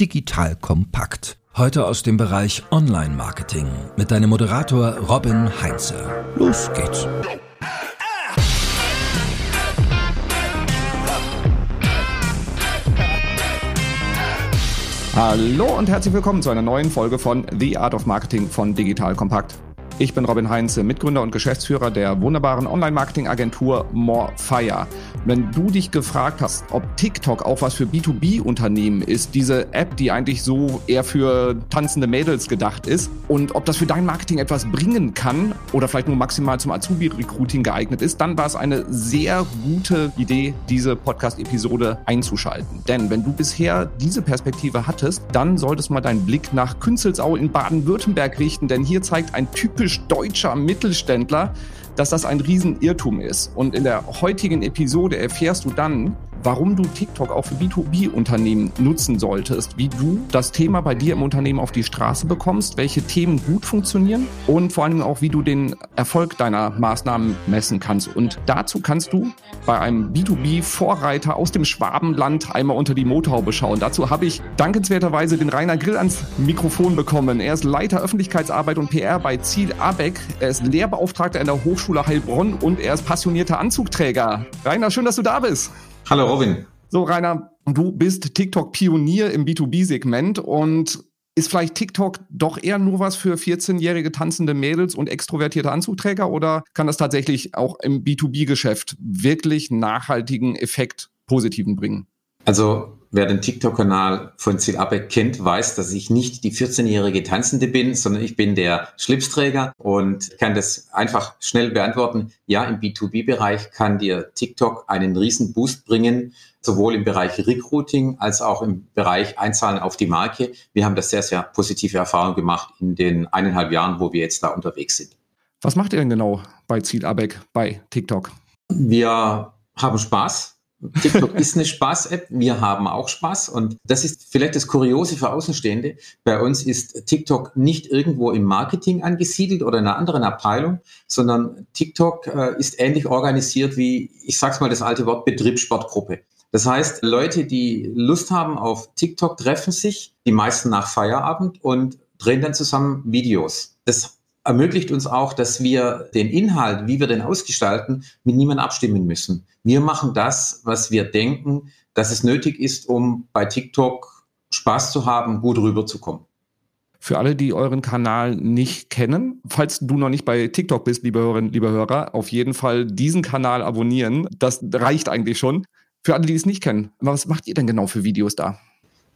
Digital Kompakt. Heute aus dem Bereich Online-Marketing mit deinem Moderator Robin Heinze. Los geht's. Hallo und herzlich willkommen zu einer neuen Folge von The Art of Marketing von Digital Kompakt. Ich bin Robin Heinze, Mitgründer und Geschäftsführer der wunderbaren Online-Marketing-Agentur Morefire. Wenn du dich gefragt hast, ob TikTok auch was für B2B-Unternehmen ist, diese App, die eigentlich so eher für tanzende Mädels gedacht ist, und ob das für dein Marketing etwas bringen kann oder vielleicht nur maximal zum Azubi-Recruiting geeignet ist, dann war es eine sehr gute Idee, diese Podcast-Episode einzuschalten. Denn wenn du bisher diese Perspektive hattest, dann solltest du mal deinen Blick nach Künzelsau in Baden-Württemberg richten, denn hier zeigt ein typisch typisch deutscher Mittelständler, dass das ein Riesenirrtum ist. Und in der heutigen Episode erfährst du dann, warum du TikTok auch für B2B-Unternehmen nutzen solltest, wie du das Thema bei dir im Unternehmen auf die Straße bekommst, welche Themen gut funktionieren und vor allem auch, wie du den Erfolg deiner Maßnahmen messen kannst. Und dazu kannst du bei einem B2B-Vorreiter aus dem Schwabenland einmal unter die Motorhaube schauen. Dazu habe ich dankenswerterweise den Rainer Grill ans Mikrofon bekommen. Er ist Leiter Öffentlichkeitsarbeit und PR bei Ziel ABEC. Er ist Lehrbeauftragter an der Hochschule Heilbronn und er ist passionierter Anzugträger. Rainer, schön, dass du da bist. Hallo Robin. So, Rainer, du bist TikTok-Pionier im B2B-Segment und ist vielleicht TikTok doch eher nur was für 14-jährige tanzende Mädels und extrovertierte Anzugträger oder kann das tatsächlich auch im B2B-Geschäft wirklich nachhaltigen Effekt positiven bringen? Also wer den TikTok-Kanal von Ziel Abeck kennt, weiß, dass ich nicht die 14-jährige Tanzende bin, sondern ich bin der Schlipsträger und kann das einfach schnell beantworten. Ja, im B2B-Bereich kann dir TikTok einen riesen Boost bringen, sowohl im Bereich Recruiting als auch im Bereich Einzahlen auf die Marke. Wir haben das sehr, sehr positive Erfahrungen gemacht in den eineinhalb Jahren, wo wir jetzt da unterwegs sind. Was macht ihr denn genau bei Ziel Abeck bei TikTok? Wir haben Spaß TikTok ist eine Spaß-App. Wir haben auch Spaß. Und das ist vielleicht das Kuriose für Außenstehende. Bei uns ist TikTok nicht irgendwo im Marketing angesiedelt oder in einer anderen Abteilung, sondern TikTok äh, ist ähnlich organisiert wie, ich sag's mal das alte Wort, Betriebssportgruppe. Das heißt, Leute, die Lust haben auf TikTok, treffen sich, die meisten nach Feierabend und drehen dann zusammen Videos. Das ermöglicht uns auch, dass wir den Inhalt, wie wir den ausgestalten, mit niemandem abstimmen müssen. Wir machen das, was wir denken, dass es nötig ist, um bei TikTok Spaß zu haben, gut rüberzukommen. Für alle, die euren Kanal nicht kennen, falls du noch nicht bei TikTok bist, liebe Hörerinnen, liebe Hörer, auf jeden Fall diesen Kanal abonnieren. Das reicht eigentlich schon. Für alle, die es nicht kennen, was macht ihr denn genau für Videos da?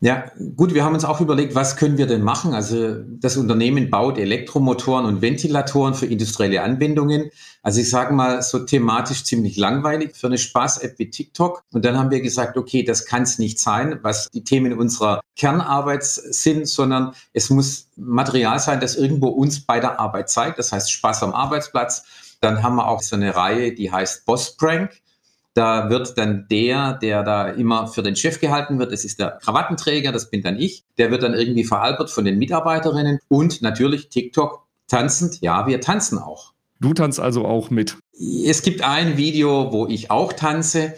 Ja, gut, wir haben uns auch überlegt, was können wir denn machen? Also das Unternehmen baut Elektromotoren und Ventilatoren für industrielle Anwendungen. Also ich sage mal so thematisch ziemlich langweilig für eine Spaß-App wie TikTok. Und dann haben wir gesagt, okay, das kann es nicht sein, was die Themen unserer Kernarbeit sind, sondern es muss Material sein, das irgendwo uns bei der Arbeit zeigt. Das heißt Spaß am Arbeitsplatz. Dann haben wir auch so eine Reihe, die heißt Boss Prank. Da wird dann der, der da immer für den Chef gehalten wird, das ist der Krawattenträger, das bin dann ich, der wird dann irgendwie veralbert von den Mitarbeiterinnen und natürlich TikTok tanzend. Ja, wir tanzen auch. Du tanzt also auch mit. Es gibt ein Video, wo ich auch tanze.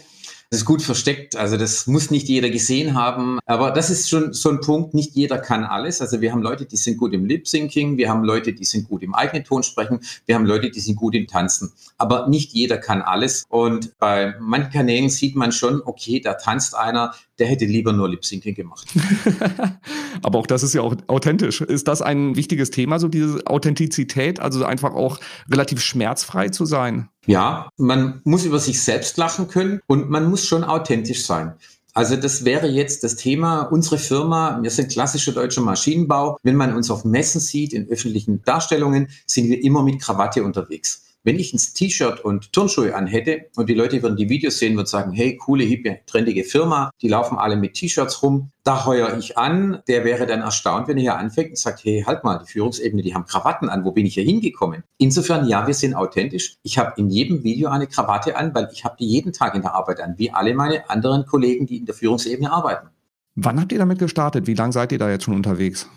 Das ist gut versteckt, also das muss nicht jeder gesehen haben. Aber das ist schon so ein Punkt, nicht jeder kann alles. Also wir haben Leute, die sind gut im Lip-Syncing, wir haben Leute, die sind gut im eigenen Ton sprechen, wir haben Leute, die sind gut im Tanzen. Aber nicht jeder kann alles. Und bei manchen Kanälen sieht man schon, okay, da tanzt einer, der hätte lieber nur Lip-Syncing gemacht. Aber auch das ist ja auch authentisch. Ist das ein wichtiges Thema, so diese Authentizität, also einfach auch relativ schmerzfrei zu sein? Ja, man muss über sich selbst lachen können und man muss schon authentisch sein. Also das wäre jetzt das Thema. Unsere Firma, wir sind klassischer deutscher Maschinenbau. Wenn man uns auf Messen sieht, in öffentlichen Darstellungen, sind wir immer mit Krawatte unterwegs. Wenn ich ein T-Shirt und Turnschuhe anhätte und die Leute würden die Videos sehen und sagen, hey, coole, hippe, trendige Firma, die laufen alle mit T-Shirts rum, da heuer ich an, der wäre dann erstaunt, wenn er hier anfängt und sagt, hey, halt mal, die Führungsebene, die haben Krawatten an, wo bin ich hier hingekommen? Insofern, ja, wir sind authentisch. Ich habe in jedem Video eine Krawatte an, weil ich habe die jeden Tag in der Arbeit an, wie alle meine anderen Kollegen, die in der Führungsebene arbeiten. Wann habt ihr damit gestartet? Wie lange seid ihr da jetzt schon unterwegs?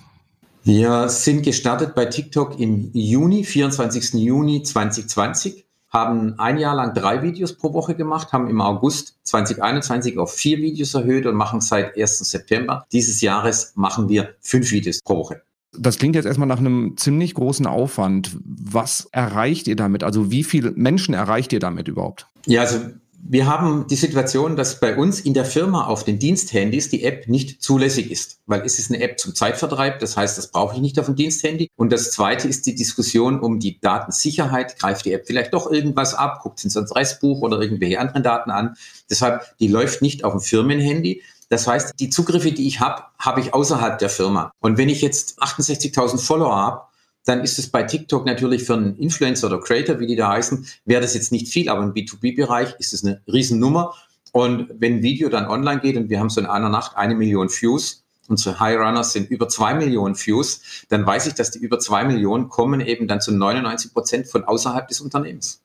Wir sind gestartet bei TikTok im Juni, 24. Juni 2020. haben ein Jahr lang drei Videos pro Woche gemacht, haben im August 2021 auf vier Videos erhöht und machen seit 1. September dieses Jahres machen wir fünf Videos pro Woche. Das klingt jetzt erstmal nach einem ziemlich großen Aufwand. Was erreicht ihr damit? Also wie viele Menschen erreicht ihr damit überhaupt? Ja, also wir haben die Situation, dass bei uns in der Firma auf den Diensthandys die App nicht zulässig ist, weil es ist eine App zum Zeitvertreib. Das heißt, das brauche ich nicht auf dem Diensthandy. Und das zweite ist die Diskussion um die Datensicherheit. Greift die App vielleicht doch irgendwas ab? Guckt sie ins Adressbuch oder irgendwelche anderen Daten an? Deshalb, die läuft nicht auf dem Firmenhandy. Das heißt, die Zugriffe, die ich habe, habe ich außerhalb der Firma. Und wenn ich jetzt 68.000 Follower habe, dann ist es bei TikTok natürlich für einen Influencer oder Creator, wie die da heißen, wäre das jetzt nicht viel, aber im B2B-Bereich ist es eine Riesennummer. Und wenn ein Video dann online geht und wir haben so in einer Nacht eine Million Views, unsere High Runners sind über zwei Millionen Views, dann weiß ich, dass die über zwei Millionen kommen eben dann zu 99 Prozent von außerhalb des Unternehmens.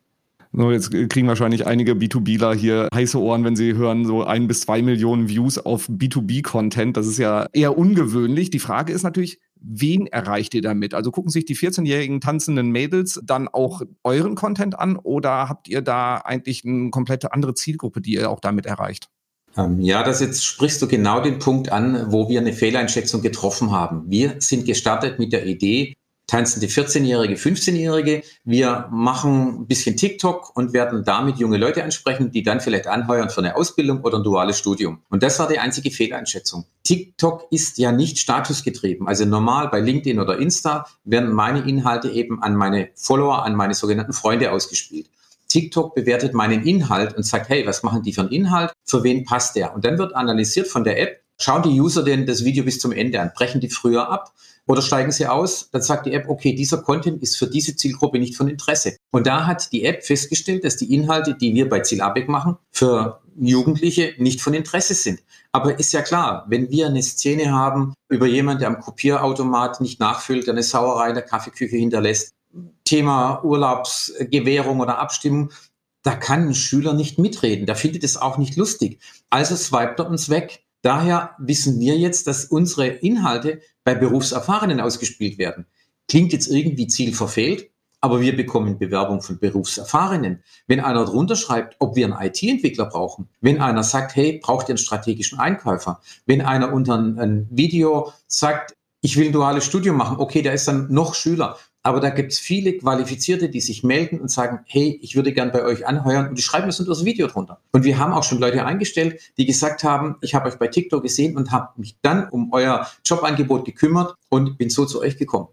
So, jetzt kriegen wahrscheinlich einige B2Bler hier heiße Ohren, wenn sie hören, so ein bis zwei Millionen Views auf B2B-Content. Das ist ja eher ungewöhnlich. Die Frage ist natürlich, wen erreicht ihr damit? Also gucken sich die 14-jährigen tanzenden Mädels dann auch euren Content an oder habt ihr da eigentlich eine komplette andere Zielgruppe, die ihr auch damit erreicht? Ähm, ja, das jetzt sprichst du genau den Punkt an, wo wir eine Fehleinschätzung getroffen haben. Wir sind gestartet mit der Idee, tanzende 14-Jährige, 15-Jährige. Wir machen ein bisschen TikTok und werden damit junge Leute ansprechen, die dann vielleicht anheuern für eine Ausbildung oder ein duales Studium. Und das war die einzige Fehleinschätzung. TikTok ist ja nicht statusgetrieben. Also normal bei LinkedIn oder Insta werden meine Inhalte eben an meine Follower, an meine sogenannten Freunde ausgespielt. TikTok bewertet meinen Inhalt und sagt, hey, was machen die für einen Inhalt? Für wen passt der? Und dann wird analysiert von der App, schauen die User denn das Video bis zum Ende an? Brechen die früher ab? Oder steigen sie aus, dann sagt die App, okay, dieser Content ist für diese Zielgruppe nicht von Interesse. Und da hat die App festgestellt, dass die Inhalte, die wir bei Zielabeck machen, für Jugendliche nicht von Interesse sind. Aber ist ja klar, wenn wir eine Szene haben über jemanden, der am Kopierautomat nicht nachfüllt, eine Sauerei in der Kaffeeküche hinterlässt, Thema Urlaubsgewährung oder Abstimmung, da kann ein Schüler nicht mitreden. Der findet es auch nicht lustig. Also swipet er uns weg. Daher wissen wir jetzt, dass unsere Inhalte bei Berufserfahrenen ausgespielt werden. Klingt jetzt irgendwie zielverfehlt, aber wir bekommen Bewerbung von Berufserfahrenen. Wenn einer drunter schreibt, ob wir einen IT-Entwickler brauchen, wenn einer sagt, hey, braucht ihr einen strategischen Einkäufer, wenn einer unter ein Video sagt, ich will ein duales Studium machen, okay, der ist dann noch Schüler. Aber da gibt es viele Qualifizierte, die sich melden und sagen, hey, ich würde gern bei euch anheuern und die schreiben es unter das Video drunter. Und wir haben auch schon Leute eingestellt, die gesagt haben, ich habe euch bei TikTok gesehen und habe mich dann um euer Jobangebot gekümmert und bin so zu euch gekommen.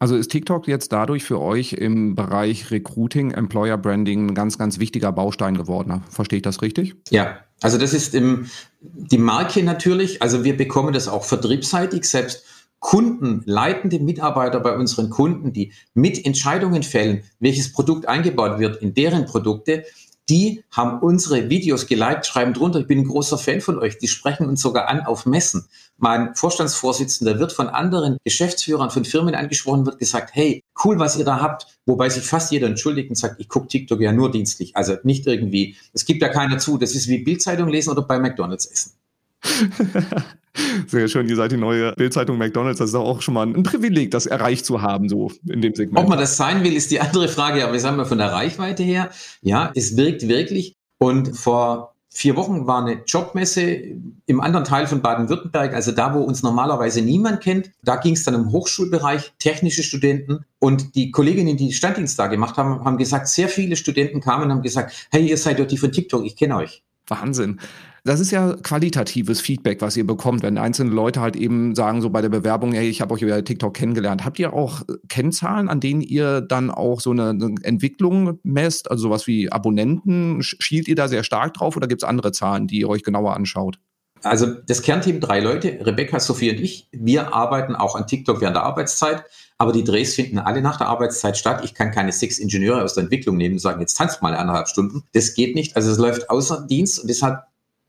Also ist TikTok jetzt dadurch für euch im Bereich Recruiting, Employer Branding ein ganz, ganz wichtiger Baustein geworden? Verstehe ich das richtig? Ja, also das ist im, die Marke natürlich. Also wir bekommen das auch vertriebsseitig selbst Kunden, leitende Mitarbeiter bei unseren Kunden, die mit Entscheidungen fällen, welches Produkt eingebaut wird in deren Produkte, die haben unsere Videos geliked, schreiben drunter, ich bin ein großer Fan von euch. Die sprechen uns sogar an auf Messen. Mein Vorstandsvorsitzender wird von anderen Geschäftsführern von Firmen angesprochen, wird gesagt, hey, cool, was ihr da habt. Wobei sich fast jeder entschuldigt und sagt, ich gucke TikTok ja nur dienstlich. Also nicht irgendwie, es gibt ja keiner zu. Das ist wie Bildzeitung lesen oder bei McDonalds essen. Sehr schön, ihr seid die neue Bildzeitung McDonalds. Das ist auch schon mal ein Privileg, das erreicht zu haben, so in dem Segment. Ob man das sein will, ist die andere Frage. Aber wir sagen mal von der Reichweite her, ja, es wirkt wirklich. Und vor vier Wochen war eine Jobmesse im anderen Teil von Baden-Württemberg, also da, wo uns normalerweise niemand kennt. Da ging es dann im Hochschulbereich, technische Studenten. Und die Kolleginnen, die Standdienst da gemacht haben, haben gesagt, sehr viele Studenten kamen und haben gesagt, hey, ihr seid doch die von TikTok, ich kenne euch. Wahnsinn. Das ist ja qualitatives Feedback, was ihr bekommt, wenn einzelne Leute halt eben sagen, so bei der Bewerbung, hey, ich habe euch über TikTok kennengelernt. Habt ihr auch Kennzahlen, an denen ihr dann auch so eine, Entwicklung messt, also sowas wie Abonnenten? Schielt ihr da sehr stark drauf oder gibt es andere Zahlen, die ihr euch genauer anschaut? Also das Kernteam drei Leute, Rebecca, Sophie und ich, wir arbeiten auch an TikTok während der Arbeitszeit, aber die Drehs finden alle nach der Arbeitszeit statt. Ich kann keine sechs Ingenieure aus der Entwicklung nehmen und sagen, jetzt tanzt mal eineinhalb Stunden. Das geht nicht. Also es läuft außer Dienst und deshalb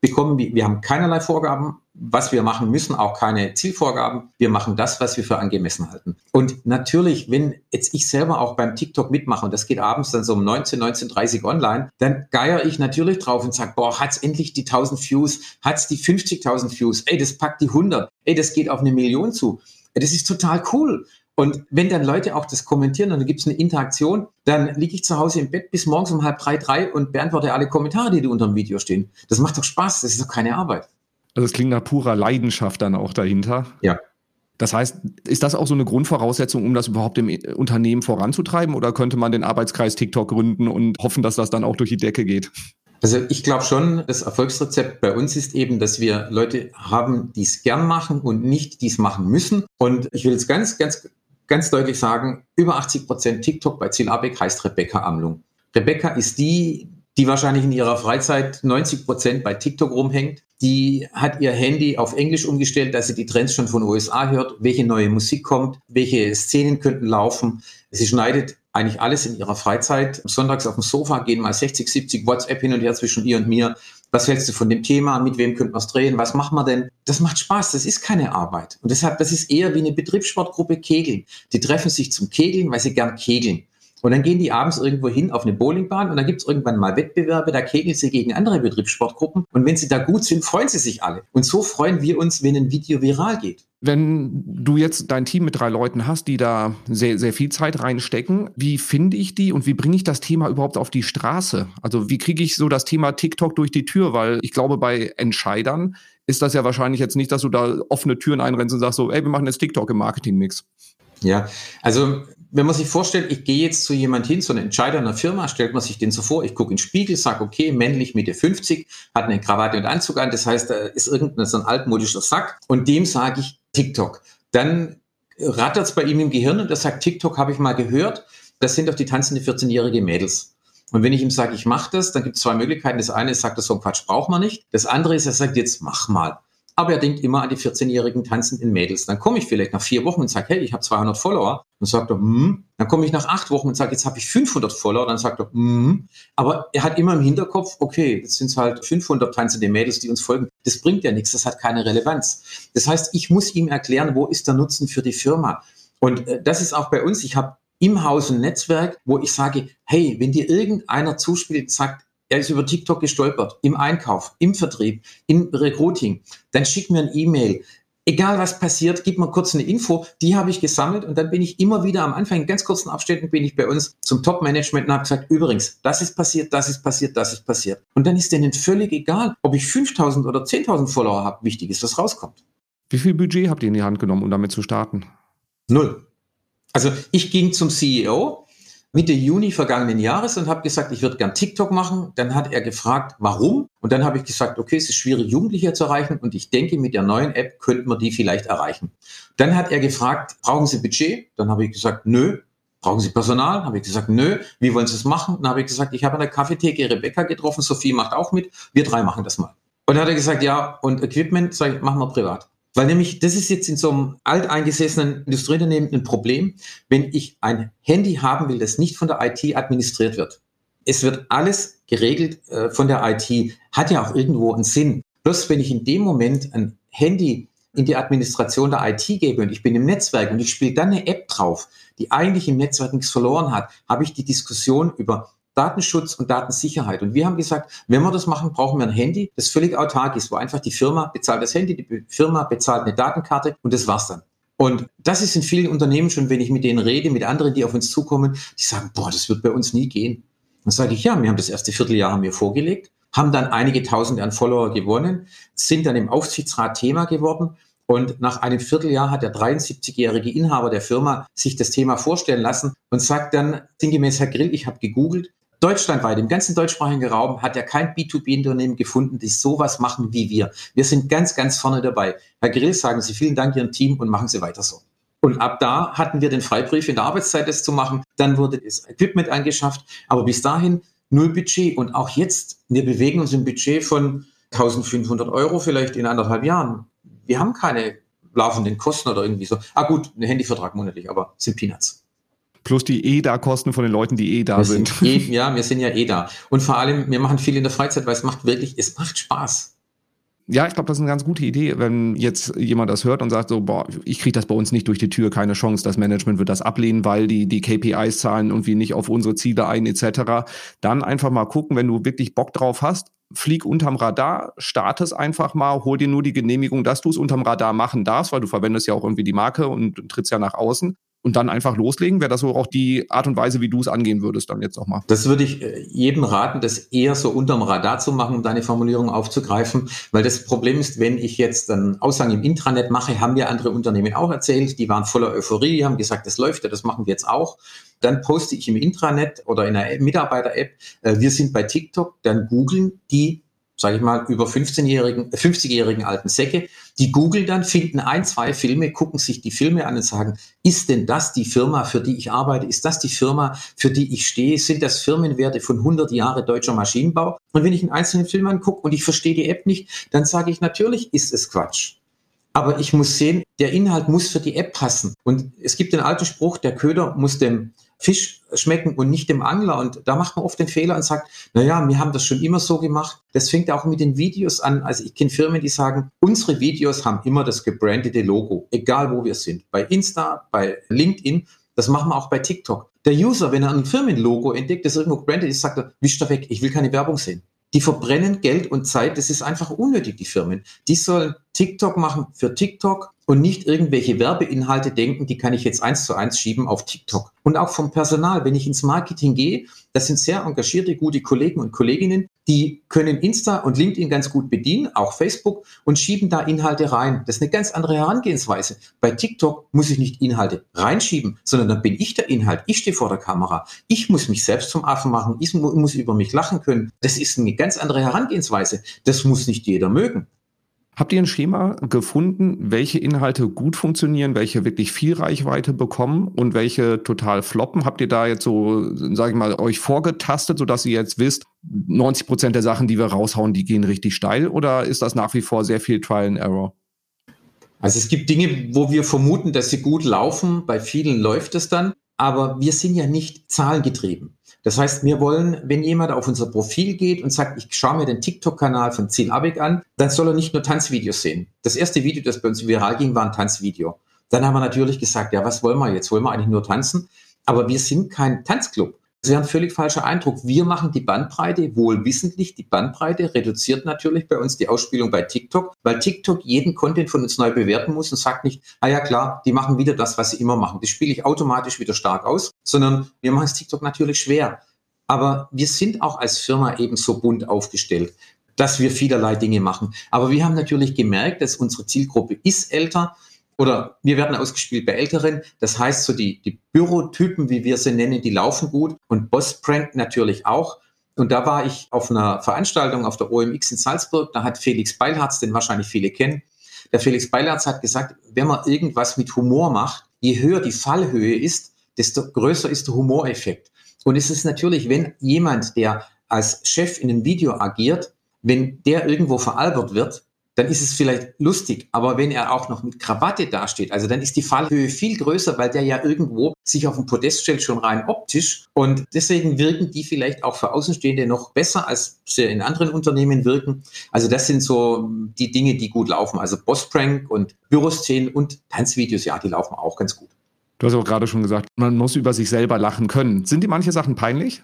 wir, wir haben keinerlei Vorgaben, was wir machen müssen, auch keine Zielvorgaben. Wir machen das, was wir für angemessen halten. Und natürlich, wenn jetzt ich selber auch beim TikTok mitmache und das geht abends dann so um 19, 19.30 online, dann geier ich natürlich drauf und sage, boah, hat's endlich die 1000 Views, hat's die 50.000 Views, ey, das packt die 100, ey, das geht auf eine Million zu. Das ist total cool. Und wenn dann Leute auch das kommentieren und dann gibt es eine Interaktion, dann liege ich zu Hause im Bett bis morgens um halb drei, drei und beantworte alle Kommentare, die unter dem Video stehen. Das macht doch Spaß, das ist doch keine Arbeit. Also es klingt nach purer Leidenschaft dann auch dahinter. Ja. Das heißt, ist das auch so eine Grundvoraussetzung, um das überhaupt im Unternehmen voranzutreiben? Oder könnte man den Arbeitskreis TikTok gründen und hoffen, dass das dann auch durch die Decke geht? Also ich glaube schon, das Erfolgsrezept bei uns ist eben, dass wir Leute haben, die es gern machen und nicht dies machen müssen. Und ich will jetzt ganz, ganz, ganz deutlich sagen, über 80 Prozent TikTok bei Ziel Abeck heißt Rebecca Amlung. Rebecca ist die, die wahrscheinlich in ihrer Freizeit 90 Prozent bei TikTok rumhängt. Die hat ihr Handy auf Englisch umgestellt, dass sie die Trends schon von USA hört, welche neue Musik kommt, welche Szenen könnten laufen. Sie schneidet eigentlich alles in ihrer Freizeit. Sonntags auf dem Sofa gehen mal 60, 70 WhatsApp hin und her zwischen ihr und mir. Was hältst du von dem Thema? Mit wem könnte man es drehen? Was machen wir denn? Das macht Spaß. Das ist keine Arbeit. Und deshalb, das ist eher wie eine Betriebssportgruppe Kegeln. Die treffen sich zum Kegeln, weil sie gern kegeln. Und dann gehen die abends irgendwo hin auf eine Bowlingbahn und dann gibt es irgendwann mal Wettbewerbe, da kegeln sie gegen andere Betriebssportgruppen. Und wenn sie da gut sind, freuen sie sich alle. Und so freuen wir uns, wenn ein Video viral geht. Wenn du jetzt dein Team mit drei Leuten hast, die da sehr, sehr viel Zeit reinstecken, wie finde ich die und wie bringe ich das Thema überhaupt auf die Straße? Also wie kriege ich so das Thema TikTok durch die Tür? Weil ich glaube, bei Entscheidern ist das ja wahrscheinlich jetzt nicht, dass du da offene Türen einrennst und sagst so, ey, wir machen jetzt TikTok im Marketing-Mix. Ja, also wenn man sich vorstellt, ich gehe jetzt zu jemand hin, so ein Entscheider einer Firma, stellt man sich den so vor, ich gucke in den Spiegel, sage, okay, männlich Mitte 50, hat eine Krawatte und Anzug an, das heißt, da ist irgendein so ein altmodischer Sack und dem sage ich TikTok. Dann rattert es bei ihm im Gehirn und er sagt, TikTok habe ich mal gehört, das sind doch die tanzende 14-jährige Mädels. Und wenn ich ihm sage, ich mache das, dann gibt es zwei Möglichkeiten. Das eine ist, sagt er, so ein Quatsch braucht man nicht. Das andere ist, er sagt, jetzt mach mal aber er denkt immer an die 14-jährigen tanzenden Mädels. Dann komme ich vielleicht nach vier Wochen und sage, hey, ich habe 200 Follower. Dann sagt er, hm. Dann komme ich nach acht Wochen und sage, jetzt habe ich 500 Follower. Dann sagt er, hm. Aber er hat immer im Hinterkopf, okay, jetzt sind es halt 500 tanzende Mädels, die uns folgen. Das bringt ja nichts, das hat keine Relevanz. Das heißt, ich muss ihm erklären, wo ist der Nutzen für die Firma. Und äh, das ist auch bei uns. Ich habe im Haus ein Netzwerk, wo ich sage, hey, wenn dir irgendeiner zuspielt, sagt, er ist über TikTok gestolpert, im Einkauf, im Vertrieb, im Recruiting, dann schick mir ein E-Mail. Egal was passiert, gib mir kurz eine Info, die habe ich gesammelt und dann bin ich immer wieder am Anfang in ganz kurzen Abständen bin ich bei uns zum Top-Management und habe gesagt, übrigens, das ist passiert, das ist passiert, das ist passiert. Und dann ist denen völlig egal, ob ich 5000 oder 10.000 Follower habe. Wichtig ist, was rauskommt. Wie viel Budget habt ihr in die Hand genommen, um damit zu starten? Null. Also ich ging zum CEO, Mitte Juni vergangenen Jahres und habe gesagt, ich würde gern TikTok machen. Dann hat er gefragt, warum? Und dann habe ich gesagt, okay, es ist schwierig, Jugendliche zu erreichen und ich denke, mit der neuen App könnten wir die vielleicht erreichen. Dann hat er gefragt, brauchen Sie Budget? Dann habe ich gesagt, nö. Brauchen Sie Personal? Habe ich gesagt, nö. Wie wollen Sie es machen? Dann habe ich gesagt, ich habe an der Kaffeetheke Rebecca getroffen, Sophie macht auch mit. Wir drei machen das mal. Und dann hat er gesagt, ja, und Equipment, sag ich, machen wir privat. Weil nämlich, das ist jetzt in so einem alteingesessenen Industrieunternehmen ein Problem, wenn ich ein Handy haben will, das nicht von der IT administriert wird. Es wird alles geregelt äh, von der IT, hat ja auch irgendwo einen Sinn. Bloß wenn ich in dem Moment ein Handy in die Administration der IT gebe und ich bin im Netzwerk und ich spiele dann eine App drauf, die eigentlich im Netzwerk nichts verloren hat, habe ich die Diskussion über Datenschutz und Datensicherheit. Und wir haben gesagt, wenn wir das machen, brauchen wir ein Handy, das völlig autark ist, wo einfach die Firma bezahlt das Handy, die Firma bezahlt eine Datenkarte und das war's dann. Und das ist in vielen Unternehmen schon, wenn ich mit denen rede, mit anderen, die auf uns zukommen, die sagen, boah, das wird bei uns nie gehen. Dann sage ich, ja, wir haben das erste Vierteljahr wir vorgelegt, haben dann einige Tausende an Follower gewonnen, sind dann im Aufsichtsrat Thema geworden. Und nach einem Vierteljahr hat der 73-jährige Inhaber der Firma sich das Thema vorstellen lassen und sagt dann sinngemäß, Herr Grill, ich habe gegoogelt, deutschlandweit, im ganzen deutschsprachigen Raum, hat er kein B2B-Unternehmen gefunden, die sowas machen wie wir. Wir sind ganz, ganz vorne dabei. Herr Grill, sagen Sie vielen Dank Ihrem Team und machen Sie weiter so. Und ab da hatten wir den Freibrief in der Arbeitszeit, das zu machen. Dann wurde das Equipment angeschafft. Aber bis dahin null Budget. Und auch jetzt, wir bewegen uns im Budget von 1500 Euro vielleicht in anderthalb Jahren. Wir haben keine laufenden Kosten oder irgendwie so. Ah gut, ein Handyvertrag monatlich, aber sind Peanuts plus die EDA-Kosten von den Leuten, die eh da wir sind. sind. Eh, ja, wir sind ja eh da. Und vor allem, wir machen viel in der Freizeit, weil es macht wirklich, es macht Spaß. Ja, ich glaube, das ist eine ganz gute Idee, wenn jetzt jemand das hört und sagt so, boah, ich kriege das bei uns nicht durch die Tür, keine Chance, das Management wird das ablehnen, weil die, die KPIs zahlen irgendwie nicht auf unsere Ziele ein, etc. Dann einfach mal gucken, wenn du wirklich Bock drauf hast, flieg unterm Radar, starte es einfach mal, hol dir nur die Genehmigung, dass du es unterm Radar machen darfst, weil du verwendest ja auch irgendwie die Marke und trittst ja nach außen und dann einfach loslegen? Wäre das so auch die Art und Weise, wie du es angehen würdest dann jetzt nochmal? Das würde ich äh, jedem raten, das eher so unterm Radar zu machen, um deine Formulierung aufzugreifen, weil das Problem ist, wenn ich jetzt einen Aushang im Intranet mache, haben ja andere Unternehmen auch erzählt, die waren voller Euphorie, haben gesagt, das läuft ja, das machen wir jetzt auch. Dann poste ich im Intranet oder in einer Mitarbeiter-App, äh, wir sind bei TikTok, dann googeln die sage ich mal, über 15-jährigen, 50-jährigen alten Säcke, die googeln dann, finden ein, zwei Filme, gucken sich die Filme an und sagen, ist denn das die Firma, für die ich arbeite? Ist das die Firma, für die ich stehe? Sind das Firmenwerte von 100 Jahre deutscher Maschinenbau? Und wenn ich einen einzelnen Film angucke und ich verstehe die App nicht, dann sage ich, natürlich ist es Quatsch. Aber ich muss sehen, der Inhalt muss für die App passen. Und es gibt den alten Spruch, der Köder muss dem Fisch schmecken und nicht dem Angler. Und da macht man oft den Fehler und sagt, na ja, wir haben das schon immer so gemacht. Das fängt auch mit den Videos an. Also ich kenne Firmen, die sagen, unsere Videos haben immer das gebrandete Logo, egal wo wir sind. Bei Insta, bei LinkedIn, das machen wir auch bei TikTok. Der User, wenn er ein Firmenlogo entdeckt, das irgendwo gebrandet ist, sagt er, wisch da weg, ich will keine Werbung sehen. Die verbrennen Geld und Zeit, das ist einfach unnötig, die Firmen. Die sollen TikTok machen für TikTok und nicht irgendwelche Werbeinhalte denken, die kann ich jetzt eins zu eins schieben auf TikTok. Und auch vom Personal, wenn ich ins Marketing gehe, das sind sehr engagierte, gute Kollegen und Kolleginnen, die können Insta und LinkedIn ganz gut bedienen, auch Facebook, und schieben da Inhalte rein. Das ist eine ganz andere Herangehensweise. Bei TikTok muss ich nicht Inhalte reinschieben, sondern dann bin ich der Inhalt. Ich stehe vor der Kamera. Ich muss mich selbst zum Affen machen. Ich muss über mich lachen können. Das ist eine ganz andere Herangehensweise. Das muss nicht jeder mögen. Habt ihr ein Schema gefunden, welche Inhalte gut funktionieren, welche wirklich viel Reichweite bekommen und welche total floppen? Habt ihr da jetzt so, sage ich mal, euch vorgetastet, sodass ihr jetzt wisst, 90 Prozent der Sachen, die wir raushauen, die gehen richtig steil oder ist das nach wie vor sehr viel Trial and Error? Also es gibt Dinge, wo wir vermuten, dass sie gut laufen. Bei vielen läuft es dann. Aber wir sind ja nicht zahlengetrieben. Das heißt, wir wollen, wenn jemand auf unser Profil geht und sagt, ich schaue mir den TikTok-Kanal von Ziel Abig an, dann soll er nicht nur Tanzvideos sehen. Das erste Video, das bei uns viral ging, war ein Tanzvideo. Dann haben wir natürlich gesagt, ja, was wollen wir jetzt? Wollen wir eigentlich nur tanzen? Aber wir sind kein Tanzclub. Wäre ein völlig falscher Eindruck. Wir machen die Bandbreite, wohl wissentlich, die Bandbreite reduziert natürlich bei uns die Ausspielung bei TikTok, weil TikTok jeden Content von uns neu bewerten muss und sagt nicht, ah ja klar, die machen wieder das, was sie immer machen. Das spiele ich automatisch wieder stark aus, sondern wir machen es TikTok natürlich schwer. Aber wir sind auch als Firma eben so bunt aufgestellt, dass wir vielerlei Dinge machen. Aber wir haben natürlich gemerkt, dass unsere Zielgruppe ist älter oder wir werden ausgespielt bei Älteren. Das heißt, so die, die Bürotypen, wie wir sie nennen, die laufen gut und Boss Prank natürlich auch. Und da war ich auf einer Veranstaltung auf der OMX in Salzburg. Da hat Felix Beilharz, den wahrscheinlich viele kennen, der Felix Beilharz hat gesagt, wenn man irgendwas mit Humor macht, je höher die Fallhöhe ist, desto größer ist der Humoreffekt. Und es ist natürlich, wenn jemand, der als Chef in einem Video agiert, wenn der irgendwo veralbert wird, dann ist es vielleicht lustig. Aber wenn er auch noch mit Krawatte dasteht, also dann ist die Fallhöhe viel größer, weil der ja irgendwo sich auf dem Podest stellt, schon rein optisch. Und deswegen wirken die vielleicht auch für Außenstehende noch besser, als sie in anderen Unternehmen wirken. Also das sind so die Dinge, die gut laufen. Also Boss-Prank und Büroszenen und Tanzvideos, ja, die laufen auch ganz gut. Du hast auch gerade schon gesagt, man muss über sich selber lachen können. Sind die manche Sachen peinlich?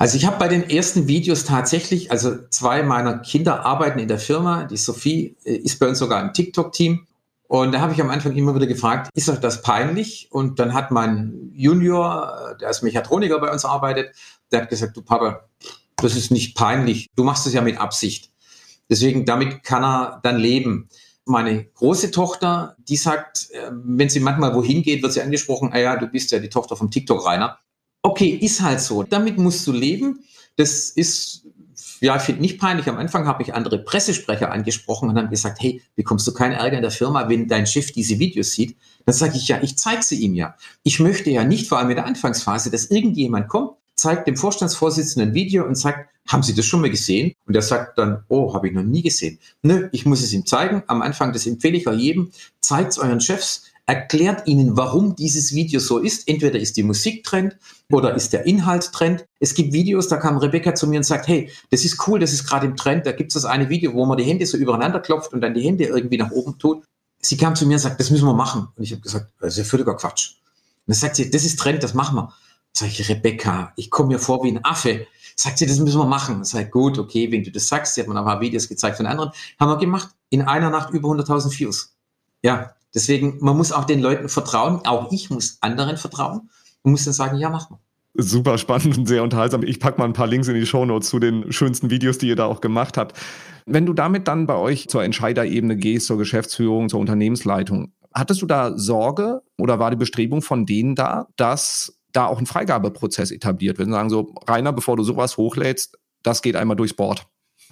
Also ich habe bei den ersten Videos tatsächlich, also zwei meiner Kinder arbeiten in der Firma, die Sophie äh, ist bei uns sogar im TikTok-Team. Und da habe ich am Anfang immer wieder gefragt, ist euch das peinlich? Und dann hat mein Junior, äh, der als Mechatroniker bei uns arbeitet, der hat gesagt, du Papa, das ist nicht peinlich, du machst es ja mit Absicht. Deswegen, damit kann er dann leben. Meine große Tochter, die sagt, äh, wenn sie manchmal wohin geht, wird sie angesprochen, ah ja, du bist ja die Tochter vom TikTok-Rainer okay, ist halt so. Damit musst du leben. Das ist, ja, ich finde nicht peinlich. Am Anfang habe ich andere Pressesprecher angesprochen und haben gesagt, hey, bekommst du keinen Ärger in der Firma, wenn dein Chef diese Videos sieht? Dann sage ich, ja, ich zeige sie ihm ja. Ich möchte ja nicht, vor allem in der Anfangsphase, dass irgendjemand kommt, zeigt dem Vorstandsvorsitzenden ein Video und sagt, haben Sie das schon mal gesehen? Und er sagt dann, oh, habe ich noch nie gesehen. Nö, ich muss es ihm zeigen. Am Anfang, das empfehle ich auch jedem, zeigt es euren Chefs, erklärt ihnen, warum dieses Video so ist. Entweder ist die Musik Trend oder ist der Inhalt Trend. Es gibt Videos, da kam Rebecca zu mir und sagt, hey, das ist cool, das ist gerade im Trend. Da gibt es das eine Video, wo man die Hände so übereinander klopft und dann die Hände irgendwie nach oben tut. Sie kam zu mir und sagt, das müssen wir machen. Und ich habe gesagt, das ist ja völliger Quatsch. Und dann sagt sie, das ist Trend, das machen wir. Sag ich, Rebecca, ich komme mir vor wie ein Affe. Sagt sie, das müssen wir machen. Sag gut, okay, wenn du das sagst, sie hat mir ein paar Videos gezeigt von anderen, haben wir gemacht. In einer Nacht über 100.000 Views. Ja, Deswegen, man muss auch den Leuten vertrauen. Auch ich muss anderen vertrauen und muss dann sagen, ja, mach mal. Super spannend und sehr unterhaltsam. Ich packe mal ein paar Links in die Show Notes zu den schönsten Videos, die ihr da auch gemacht habt. Wenn du damit dann bei euch zur Entscheiderebene gehst, zur Geschäftsführung, zur Unternehmensleitung, hattest du da Sorge oder war die Bestrebung von denen da, dass da auch ein Freigabeprozess etabliert wird und sagen so, Rainer, bevor du sowas hochlädst, das geht einmal durchs Board?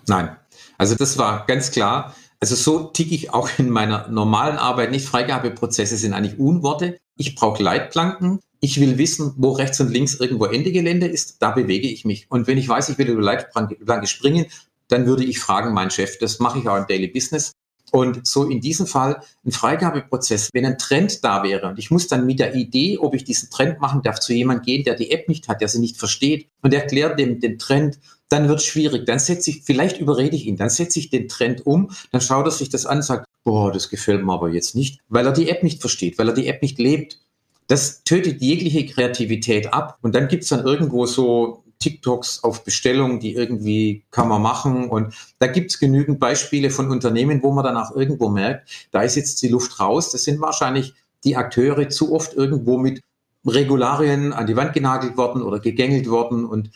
Nein. Also das war ganz klar. Also so ticke ich auch in meiner normalen Arbeit nicht. Freigabeprozesse sind eigentlich Unworte. Ich brauche Leitplanken. Ich will wissen, wo rechts und links irgendwo Ende Gelände ist. Da bewege ich mich. Und wenn ich weiß, ich will über Leitplanke springen, dann würde ich fragen, mein Chef. Das mache ich auch im Daily Business. Und so in diesem Fall ein Freigabeprozess, wenn ein Trend da wäre und ich muss dann mit der Idee, ob ich diesen Trend machen darf, zu jemandem gehen, der die App nicht hat, der sie nicht versteht und erklärt dem den Trend, dann wird es schwierig. Dann setze ich, vielleicht überrede ich ihn, dann setze ich den Trend um, dann schaut er sich das an und sagt, boah, das gefällt mir aber jetzt nicht, weil er die App nicht versteht, weil er die App nicht lebt. Das tötet jegliche Kreativität ab. Und dann gibt es dann irgendwo so TikToks auf Bestellung, die irgendwie kann man machen. Und da gibt es genügend Beispiele von Unternehmen, wo man dann auch irgendwo merkt, da ist jetzt die Luft raus. Das sind wahrscheinlich die Akteure zu oft irgendwo mit Regularien an die Wand genagelt worden oder gegängelt worden und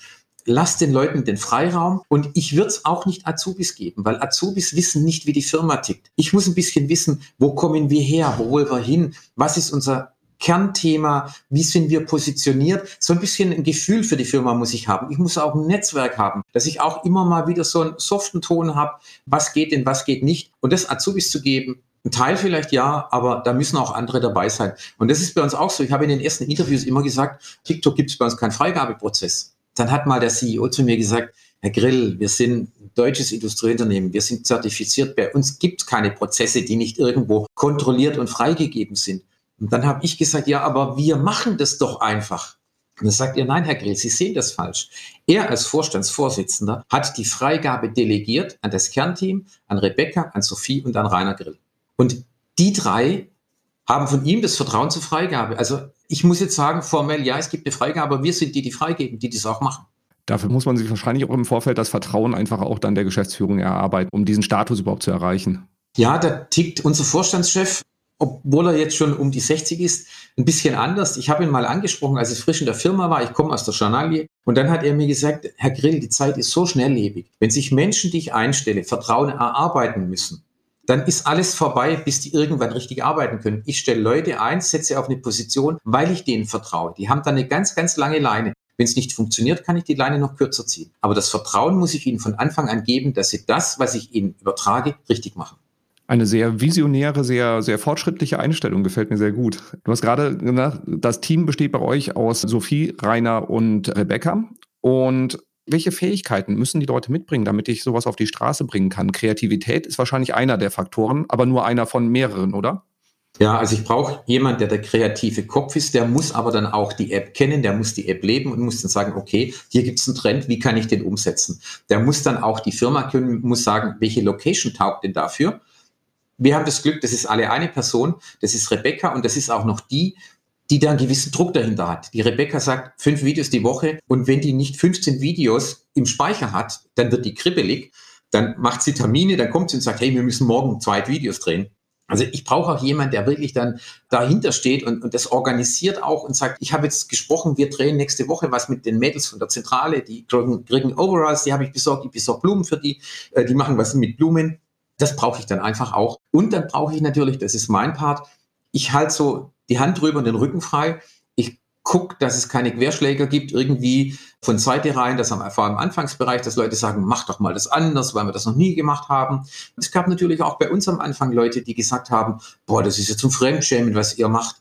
lasst den Leuten den Freiraum und ich würde es auch nicht Azubis geben, weil Azubis wissen nicht, wie die Firma tickt. Ich muss ein bisschen wissen, wo kommen wir her, wo wollen wir hin, was ist unser Kernthema, wie sind wir positioniert. So ein bisschen ein Gefühl für die Firma muss ich haben. Ich muss auch ein Netzwerk haben, dass ich auch immer mal wieder so einen soften Ton habe, was geht denn, was geht nicht. Und das Azubis zu geben, ein Teil vielleicht ja, aber da müssen auch andere dabei sein. Und das ist bei uns auch so. Ich habe in den ersten Interviews immer gesagt, TikTok gibt es bei uns keinen Freigabeprozess. Dann hat mal der CEO zu mir gesagt, Herr Grill, wir sind ein deutsches Industrieunternehmen, wir sind zertifiziert, bei uns gibt es keine Prozesse, die nicht irgendwo kontrolliert und freigegeben sind. Und dann habe ich gesagt, ja, aber wir machen das doch einfach. Und dann sagt er, nein, Herr Grill, Sie sehen das falsch. Er als Vorstandsvorsitzender hat die Freigabe delegiert an das Kernteam, an Rebecca, an Sophie und an Rainer Grill. Und die drei haben von ihm das Vertrauen zur Freigabe. Also ich muss jetzt sagen, formell, ja, es gibt eine Freigabe, aber wir sind die, die freigeben, die das auch machen. Dafür muss man sich wahrscheinlich auch im Vorfeld das Vertrauen einfach auch dann der Geschäftsführung erarbeiten, um diesen Status überhaupt zu erreichen. Ja, da tickt unser Vorstandschef obwohl er jetzt schon um die 60 ist, ein bisschen anders. Ich habe ihn mal angesprochen, als ich frisch in der Firma war. Ich komme aus der Journalie. Und dann hat er mir gesagt, Herr Grill, die Zeit ist so schnelllebig. Wenn sich Menschen, die ich einstelle, Vertrauen erarbeiten müssen, dann ist alles vorbei, bis die irgendwann richtig arbeiten können. Ich stelle Leute ein, setze auf eine Position, weil ich denen vertraue. Die haben dann eine ganz, ganz lange Leine. Wenn es nicht funktioniert, kann ich die Leine noch kürzer ziehen. Aber das Vertrauen muss ich ihnen von Anfang an geben, dass sie das, was ich ihnen übertrage, richtig machen eine sehr visionäre, sehr, sehr fortschrittliche Einstellung, gefällt mir sehr gut. Du hast gerade gesagt, das Team besteht bei euch aus Sophie, Rainer und Rebecca. Und welche Fähigkeiten müssen die Leute mitbringen, damit ich sowas auf die Straße bringen kann? Kreativität ist wahrscheinlich einer der Faktoren, aber nur einer von mehreren, oder? Ja, also ich brauche jemand, der der kreative Kopf ist, der muss aber dann auch die App kennen, der muss die App leben und muss dann sagen, okay, hier gibt es einen Trend, wie kann ich den umsetzen? Der muss dann auch die Firma können, muss sagen, welche Location taugt denn dafür? Wir haben das Glück, das ist alle eine Person, das ist Rebecca und das ist auch noch die, die da einen gewissen Druck dahinter hat. Die Rebecca sagt fünf Videos die Woche und wenn die nicht 15 Videos im Speicher hat, dann wird die kribbelig, dann macht sie Termine, dann kommt sie und sagt, hey, wir müssen morgen zwei Videos drehen. Also ich brauche auch jemanden, der wirklich dann dahinter steht und, und das organisiert auch und sagt, ich habe jetzt gesprochen, wir drehen nächste Woche was mit den Mädels von der Zentrale, die kriegen, kriegen Overalls, die habe ich besorgt, ich besorge Blumen für die, äh, die machen was mit Blumen. Das brauche ich dann einfach auch. Und dann brauche ich natürlich, das ist mein Part, ich halte so die Hand drüber und den Rücken frei. Ich gucke, dass es keine Querschläger gibt, irgendwie von Seite rein, das wir vor allem im Anfangsbereich, dass Leute sagen, mach doch mal das anders, weil wir das noch nie gemacht haben. Es gab natürlich auch bei uns am Anfang Leute, die gesagt haben, boah, das ist jetzt ein Fremdschämen, was ihr macht.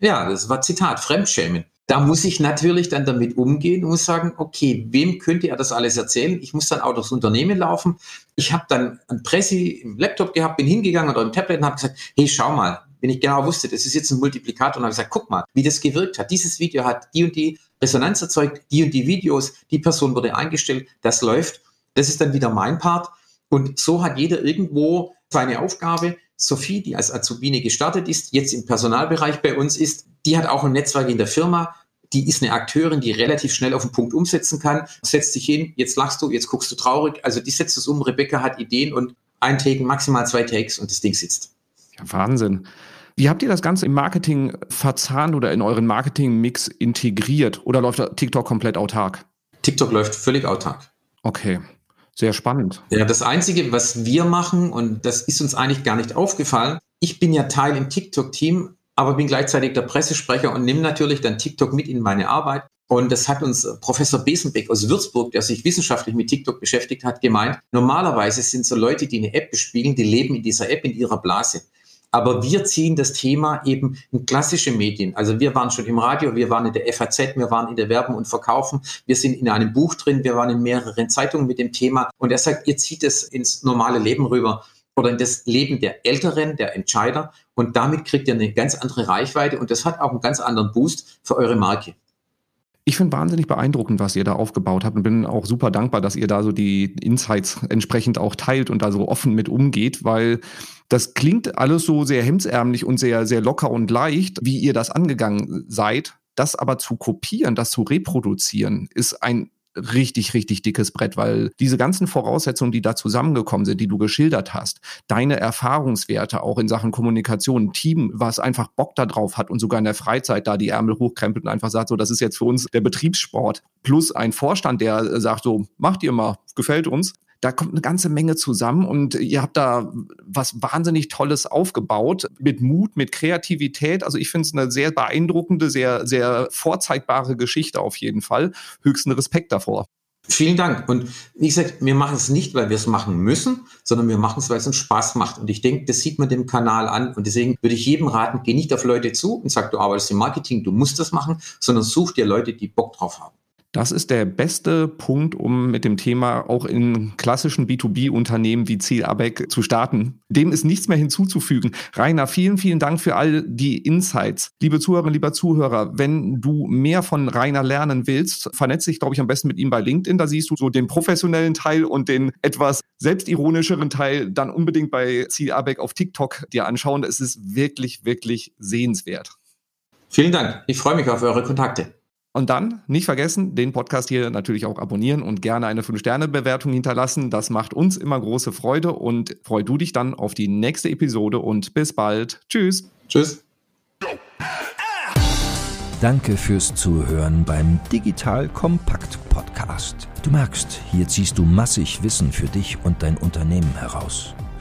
Ja, das war Zitat, Fremdschämen. Da muss ich natürlich dann damit umgehen und muss sagen, okay, wem könnte er das alles erzählen? Ich muss dann auch durchs Unternehmen laufen. Ich habe dann ein Pressi im Laptop gehabt, bin hingegangen oder im Tablet und habe gesagt, hey, schau mal, wenn ich genau wusste, das ist jetzt ein Multiplikator und habe gesagt, guck mal, wie das gewirkt hat. Dieses Video hat die und die Resonanz erzeugt, die und die Videos, die Person wurde eingestellt, das läuft. Das ist dann wieder mein Part. Und so hat jeder irgendwo seine Aufgabe. Sophie, die als Azubine gestartet ist, jetzt im Personalbereich bei uns ist, die hat auch ein Netzwerk in der Firma. Die ist eine Akteurin, die relativ schnell auf den Punkt umsetzen kann. Setzt sich hin, jetzt lachst du, jetzt guckst du traurig. Also die setzt es um. Rebecca hat Ideen und ein Take, maximal zwei Takes und das Ding sitzt. Ja, Wahnsinn. Wie habt ihr das Ganze im Marketing verzahnt oder in euren Marketing-Mix integriert? Oder läuft TikTok komplett autark? TikTok läuft völlig autark. Okay. Sehr spannend. Ja, das Einzige, was wir machen, und das ist uns eigentlich gar nicht aufgefallen, ich bin ja Teil im TikTok-Team, aber bin gleichzeitig der Pressesprecher und nehme natürlich dann TikTok mit in meine Arbeit. Und das hat uns Professor Besenbeck aus Würzburg, der sich wissenschaftlich mit TikTok beschäftigt hat, gemeint. Normalerweise sind so Leute, die eine App bespielen, die leben in dieser App, in ihrer Blase. Aber wir ziehen das Thema eben in klassische Medien. Also wir waren schon im Radio, wir waren in der FAZ, wir waren in der Werbung und Verkaufen, wir sind in einem Buch drin, wir waren in mehreren Zeitungen mit dem Thema. Und er sagt, ihr zieht es ins normale Leben rüber oder in das Leben der Älteren, der Entscheider. Und damit kriegt ihr eine ganz andere Reichweite und das hat auch einen ganz anderen Boost für eure Marke. Ich finde wahnsinnig beeindruckend, was ihr da aufgebaut habt und bin auch super dankbar, dass ihr da so die Insights entsprechend auch teilt und da so offen mit umgeht, weil das klingt alles so sehr hemdsärmlich und sehr, sehr locker und leicht, wie ihr das angegangen seid. Das aber zu kopieren, das zu reproduzieren, ist ein richtig, richtig dickes Brett, weil diese ganzen Voraussetzungen, die da zusammengekommen sind, die du geschildert hast, deine Erfahrungswerte auch in Sachen Kommunikation, Team, was einfach Bock da drauf hat und sogar in der Freizeit da die Ärmel hochkrempelt und einfach sagt, so, das ist jetzt für uns der Betriebssport, plus ein Vorstand, der sagt so, macht ihr mal, gefällt uns, da kommt eine ganze Menge zusammen und ihr habt da was wahnsinnig Tolles aufgebaut mit Mut, mit Kreativität. Also ich finde es eine sehr beeindruckende, sehr, sehr vorzeigbare Geschichte auf jeden Fall. Höchsten Respekt davor. Vielen Dank. Und wie gesagt, wir machen es nicht, weil wir es machen müssen, sondern wir machen es, weil es uns Spaß macht. Und ich denke, das sieht man dem Kanal an. Und deswegen würde ich jedem raten, geh nicht auf Leute zu und sag, du arbeitest im Marketing, du musst das machen, sondern such dir Leute, die Bock drauf haben. Das ist der beste Punkt, um mit dem Thema auch in klassischen B2B-Unternehmen wie Ziel Abeck zu starten. Dem ist nichts mehr hinzuzufügen. Rainer, vielen, vielen Dank für all die Insights. Liebe Zuhörerinnen, lieber Zuhörer, wenn du mehr von Rainer lernen willst, vernetze dich, glaube ich, am besten mit ihm bei LinkedIn. Da siehst du so den professionellen Teil und den etwas selbstironischeren Teil dann unbedingt bei Ziel Abeck auf TikTok dir anschauen. Es ist wirklich, wirklich sehenswert. Vielen Dank. Ich freue mich auf eure Kontakte. Und dann nicht vergessen, den Podcast hier natürlich auch abonnieren und gerne eine 5-Sterne-Bewertung hinterlassen. Das macht uns immer große Freude und freu du dich dann auf die nächste Episode und bis bald. Tschüss. Tschüss. Danke fürs Zuhören beim Digital Kompakt Podcast. Du merkst, hier ziehst du massig Wissen für dich und dein Unternehmen heraus.